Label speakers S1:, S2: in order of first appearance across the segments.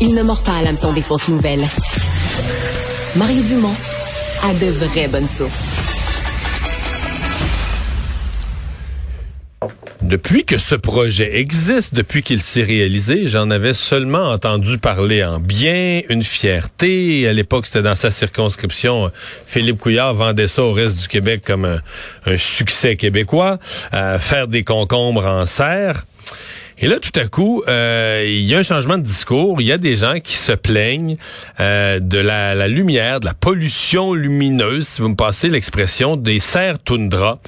S1: il ne mord pas à l'hameçon des fausses nouvelles. Mario Dumont a de vraies bonnes sources.
S2: Depuis que ce projet existe, depuis qu'il s'est réalisé, j'en avais seulement entendu parler en bien, une fierté. À l'époque, c'était dans sa circonscription. Philippe Couillard vendait ça au reste du Québec comme un, succès québécois. Faire des concombres en serre. Et là, tout à coup, euh, il y a un changement de discours. Il y a des gens qui se plaignent euh, de la, lumière, de la pollution lumineuse, si vous me passez l'expression, des serres toundra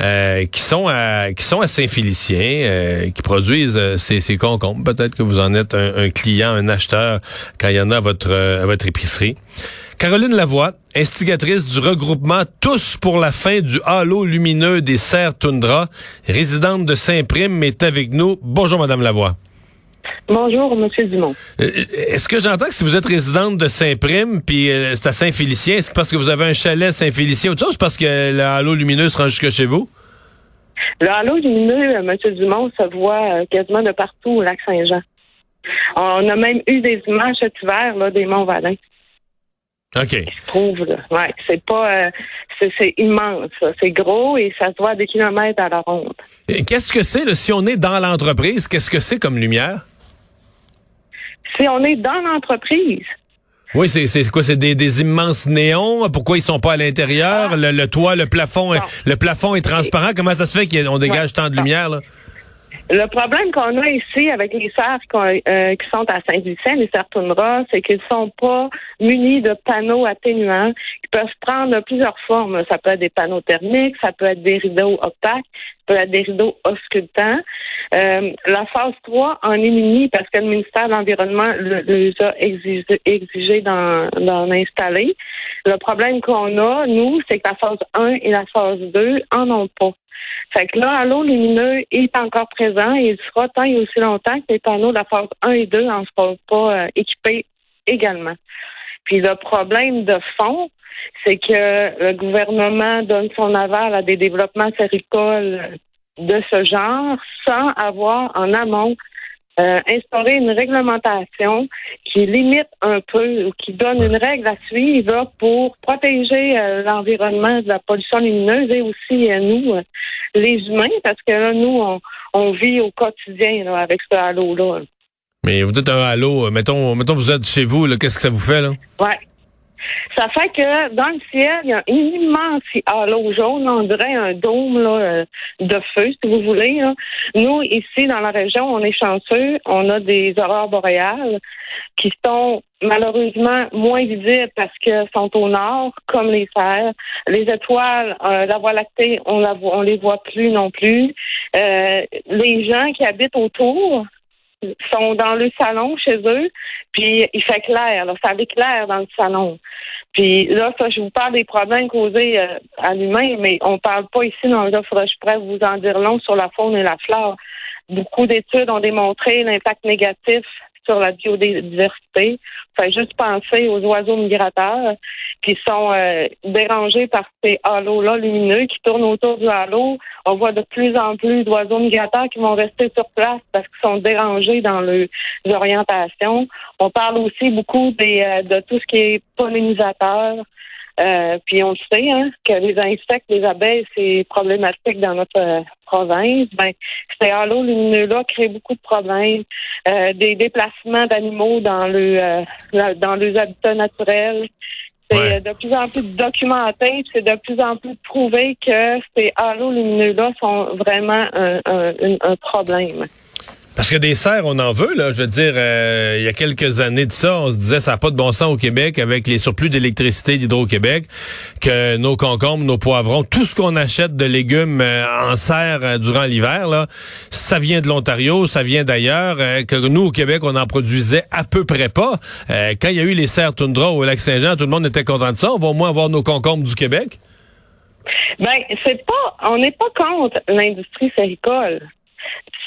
S2: euh, qui sont à qui sont à Saint-Félicien, qui produisent ces, ces concombres. Peut-être que vous en êtes un, client, un acheteur quand il y en a à votre à votre épicerie. Caroline Lavoie, instigatrice du regroupement Tous pour la fin du halo lumineux des serres toundra, résidente de Saint-Prime, est avec nous. Bonjour, Madame Lavoie.
S3: Bonjour, Monsieur Dumont.
S2: Euh, est-ce que j'entends que si vous êtes résidente de Saint-Prime, puis euh, c'est à Saint-Félicien, c'est parce que vous avez un chalet à Saint-Félicien ou tout c'est parce que le halo lumineux se rend jusque chez vous?
S3: Le halo lumineux, euh, Monsieur Dumont, se voit quasiment de partout au lac Saint-Jean. On a même eu des images cet hiver là, des Monts-Valin.
S2: OK.
S3: Je trouve, Ouais, c'est pas, euh, c'est immense. C'est gros et ça se voit des kilomètres à la ronde.
S2: Qu'est-ce que c'est, si on est dans l'entreprise, qu'est-ce que c'est comme lumière?
S3: Si on est dans l'entreprise.
S2: Oui, c'est quoi? C'est des, immenses néons? Pourquoi ils sont pas à l'intérieur? Ah. Le, toit, le plafond, le plafond est transparent? Comment ça se fait qu'on dégage tant de lumière, là?
S3: Le problème qu'on a ici avec les serres euh, qui sont à Saint-Lucien, les serres Toundra, c'est qu'ils sont pas munis de panneaux atténuants qui peuvent prendre plusieurs formes. Ça peut être des panneaux thermiques, ça peut être des rideaux opaques, des rideaux auscultants. Euh, la phase 3 en est munie parce que le ministère de l'Environnement les a exigé, d'en installer. Le problème qu'on a, nous, c'est que la phase 1 et la phase 2 en ont pas. Fait que là, l'eau lumineux est encore présent et il sera tant et aussi longtemps que les panneaux de la phase 1 et 2 n'en seront pas euh, équipés également. Puis le problème de fond, c'est que le gouvernement donne son aval à des développements séricoles de ce genre sans avoir en amont euh, instaurer une réglementation qui limite un peu ou qui donne une règle à suivre pour protéger euh, l'environnement de la pollution lumineuse et aussi euh, nous, les humains, parce que là, nous, on, vit au quotidien avec ce halo-là.
S2: Mais vous dites un halo, mettons, mettons vous êtes chez vous, qu'est-ce que ça vous fait là?
S3: Ouais. Ça fait que dans le ciel, il y a un immense halo jaune, on dirait un dôme euh, de feu, si vous voulez. Nous, ici, dans la région, on est chanceux. On a des aurores boréales qui sont malheureusement moins visibles parce qu'elles sont au nord, comme les serres. Les étoiles, euh, la Voie lactée, on la on les voit plus non plus. Euh, les gens qui habitent autour, sont dans le salon chez eux, puis il fait clair, là, ça éclaire dans le salon. Puis là, ça, je vous parle des problèmes causés euh, à l'humain, mais on parle pas ici dans le faudrait je pourrais vous en dire long sur la faune et la flore. Beaucoup d'études ont démontré l'impact négatif sur la biodiversité. Fait juste penser aux oiseaux migrateurs qui sont euh, dérangés par ces halos-là lumineux qui tournent autour du halo. On voit de plus en plus d'oiseaux migrateurs qui vont rester sur place parce qu'ils sont dérangés dans leurs orientations. On parle aussi beaucoup des, euh, de tout ce qui est pollinisateur. Euh, puis on sait hein, que les insectes, les abeilles, c'est problématique dans notre euh, province. Ben, ces halos lumineux-là créent beaucoup de problèmes. Euh, des déplacements d'animaux dans le dans les habitats naturels. C'est de plus en plus documenté, c'est de plus en plus prouvé que ces halos lumineux-là sont vraiment un, un problème.
S2: Parce que des serres, on en veut, là. Je veux dire, euh, il y a quelques années de ça, on se disait ça n'a pas de bon sens au Québec avec les surplus d'électricité d'Hydro-Québec, que nos concombres, nos poivrons, tout ce qu'on achète de légumes euh, en serre euh, durant l'hiver, là, ça vient de l'Ontario, ça vient d'ailleurs, que nous, au Québec, on en produisait à peu près pas. quand il y a eu les serres toundra au Lac-Saint-Jean, tout le monde était content de ça. On va au moins avoir nos concombres du Québec.
S3: Ben, c'est pas, on n'est pas contre l'industrie séricole.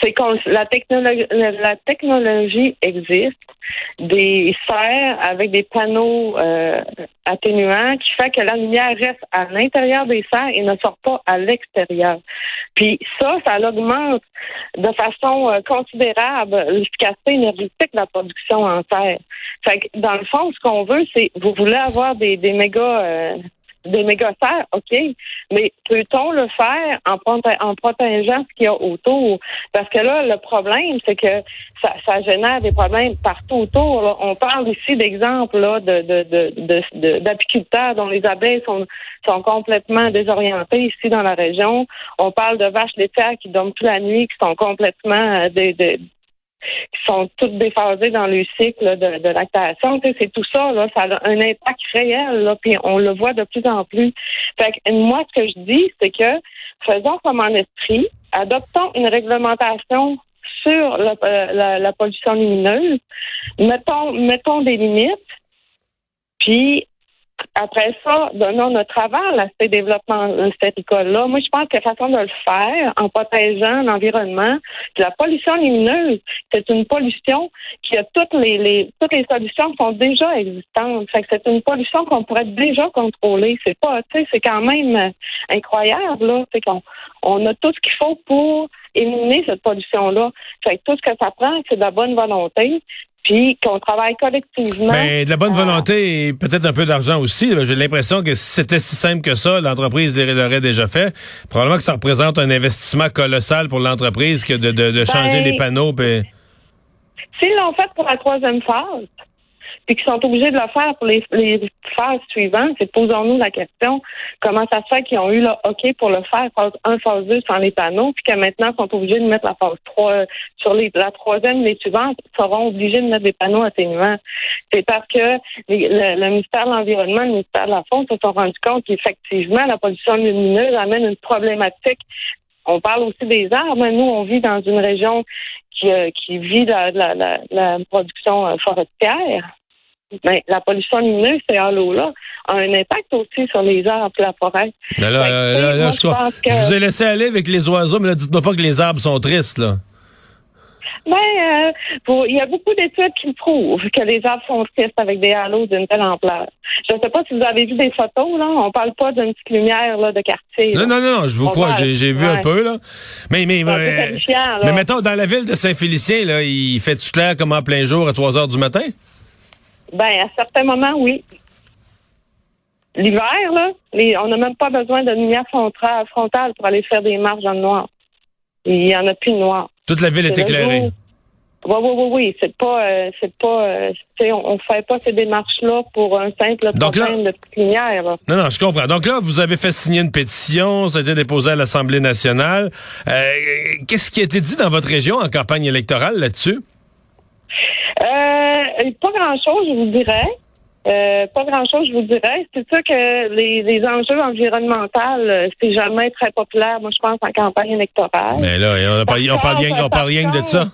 S3: C'est qu'on la technologie la technologie existe des serres avec des panneaux euh, atténuants qui fait que la lumière reste à l'intérieur des serres et ne sort pas à l'extérieur. Puis ça, ça augmente de façon euh, considérable l'efficacité énergétique de la production en serre. Fait que dans le fond, ce qu'on veut, c'est vous voulez avoir des, méga euh, des méga-serres, OK, mais peut-on le faire en, en protégeant ce qu'il y a autour? Parce que là, le problème, c'est que ça, génère des problèmes partout autour. On parle ici d'exemples là, de, de, d'apiculteurs dont les abeilles sont, sont complètement désorientées ici dans la région. On parle de vaches laitières qui dorment toute la nuit, qui sont complètement euh, de, qui sont toutes déphasées dans le cycle de, de lactation. c'est tout ça, là, ça a un impact réel, puis on le voit de plus en plus. Fait que moi, ce que je dis, c'est que faisons comme en esprit, adoptons une réglementation sur la, la, la pollution lumineuse, mettons, mettons des limites, puis après ça, donnons notre aval à ce développement de cette école-là. Moi, je pense que la façon de le faire, en protégeant l'environnement, la pollution lumineuse, c'est une pollution qui a toutes les, les toutes les solutions sont déjà existantes. Fait que c'est une pollution qu'on pourrait déjà contrôler. C'est pas, tu sais, c'est quand même incroyable, là. C'est qu'on on a tout ce qu'il faut pour éliminer cette pollution-là. Fait que tout ce que ça prend, c'est de la bonne volonté, puis qu'on travaille collectivement.
S2: Mais de la bonne volonté et peut-être un peu d'argent aussi. J'ai l'impression que si c'était si simple que ça, l'entreprise l'aurait déjà fait. Probablement que ça représente un investissement colossal pour l'entreprise que de, de, changer ben, les panneaux. Pis...
S3: S'ils l'ont fait pour la troisième phase, puis qu'ils sont obligés de le faire pour les, les phases suivantes, c'est posons-nous la question comment ça se fait qu'ils ont eu le OK pour le faire phase 1, phase 2 sans les panneaux, puis que maintenant ils sont obligés de mettre la phase 3 sur les, la troisième, les suivantes seront obligés de mettre des panneaux atténuants. C'est parce que le, ministère de l'Environnement, le ministère de la Faune se sont rendus compte qu'effectivement, la pollution lumineuse amène une problématique on parle aussi des arbres. Nous, on vit dans une région qui, euh, qui vit la, la, la, la production euh, forestière. Ben, la pollution lumineuse, ces halos-là, a un impact aussi sur les arbres et la forêt.
S2: Là, là, je, vous ai laissé aller avec les oiseaux, mais dites-moi pas que les arbres sont tristes, là.
S3: Ben, euh, il y a beaucoup d'études qui prouvent que les arbres sont tristes avec des halos d'une telle ampleur. Je ne sais pas si vous avez vu des photos, là. On parle pas d'une petite lumière là, de quartier.
S2: Non, non, non, je vous crois, j'ai vu un peu, là. Mais, mais, mais, mais, mettons, dans la ville de Saint-Félicien, là, il fait tout clair comme en plein jour à 3 heures du matin?
S3: Ben, à certains moments, oui. L'hiver, là, on n'a même pas besoin de lumière frontale pour aller faire des marches dans le noir. Il n'y en a plus de noir.
S2: Toute la ville est, éclairée.
S3: Oui, oui, oui, oui. C'est pas, euh, c'est pas, euh, on, ne fait pas ces démarches-là pour un simple problème de petite lumière.
S2: Non, non, je comprends. Donc là, vous avez fait signer une pétition, ça a été déposé à l'Assemblée nationale. Euh, qu'est-ce qui a été dit dans votre région en campagne électorale là-dessus?
S3: Euh, pas grand-chose, je vous dirais. Euh, pas grand-chose, je vous dirais. C'est sûr que les, enjeux environnementaux, euh, c'est jamais très populaire, moi, je pense, en campagne électorale.
S2: Mais là, on, parle, rien, on parle rien de ça.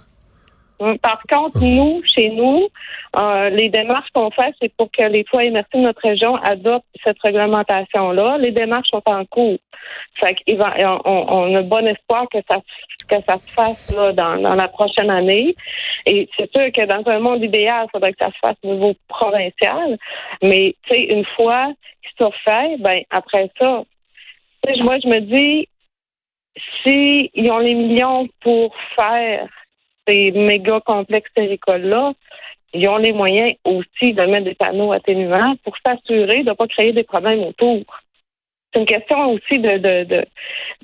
S3: Hum, par contre, nous, chez nous, euh, les démarches qu'on fait, c'est pour que les foyers merci de notre région adoptent cette réglementation-là. Les démarches sont en cours. Fait on, on, a bon espoir que ça que ça se fasse là, dans, dans la prochaine année. Et c'est sûr que dans un monde idéal, il faudrait que ça se fasse au niveau provincial. Mais tu sais, une fois qu'ils sont fait, ben après ça, moi je me dis, s'ils ont les millions pour faire ces méga complexes terricoles-là, ils ont les moyens aussi de mettre des panneaux atténuants pour s'assurer de ne pas créer des problèmes autour. C'est une question aussi de, de,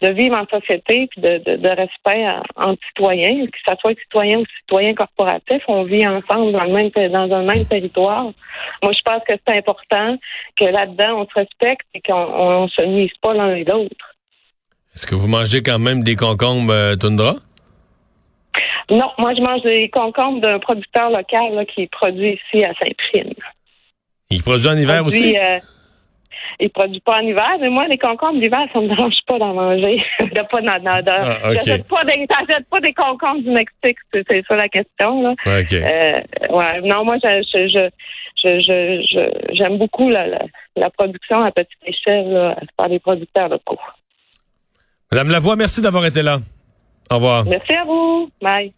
S3: de, vivre en société puis de, de, respect entre citoyens, que ce soit citoyen ou citoyen corporatif, on vit ensemble dans le même dans un même territoire. Moi, je pense que c'est important que là-dedans, on se respecte et qu'on ne se nuise pas l'un et l'autre.
S2: Est-ce que vous mangez quand même des concombres euh, toundra?
S3: Non, moi je mange des concombres d'un producteur local qui produit ici à Saint-Prime.
S2: Il produit en hiver aussi?
S3: Euh, il produit pas en hiver, mais moi, les concombres d'hiver, ça me dérange pas d'en manger. de pas ah, J'achète pas, des, pas des concombres du Mexique, c'est ça la question. Là. Euh, ouais, non, moi, je, je, je, j'aime beaucoup la, la, production à petite échelle par les producteurs locaux.
S2: Madame Lavoie, merci d'avoir été là. Au revoir.
S3: Merci à vous. Bye.